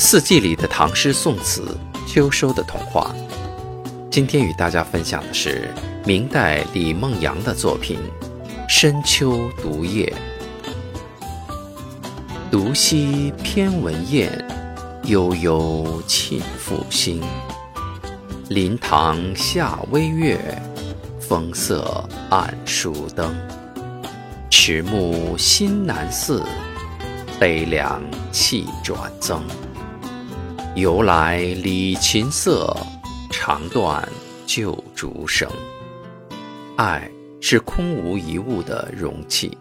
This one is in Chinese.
四季里的唐诗宋词，秋收的童话。今天与大家分享的是明代李梦阳的作品《深秋独夜》。独溪偏闻雁，悠悠沁复心。林塘下微月，风色暗疏灯。迟暮心难似，悲凉气转增。由来李琴瑟，长断旧竹声。爱是空无一物的容器。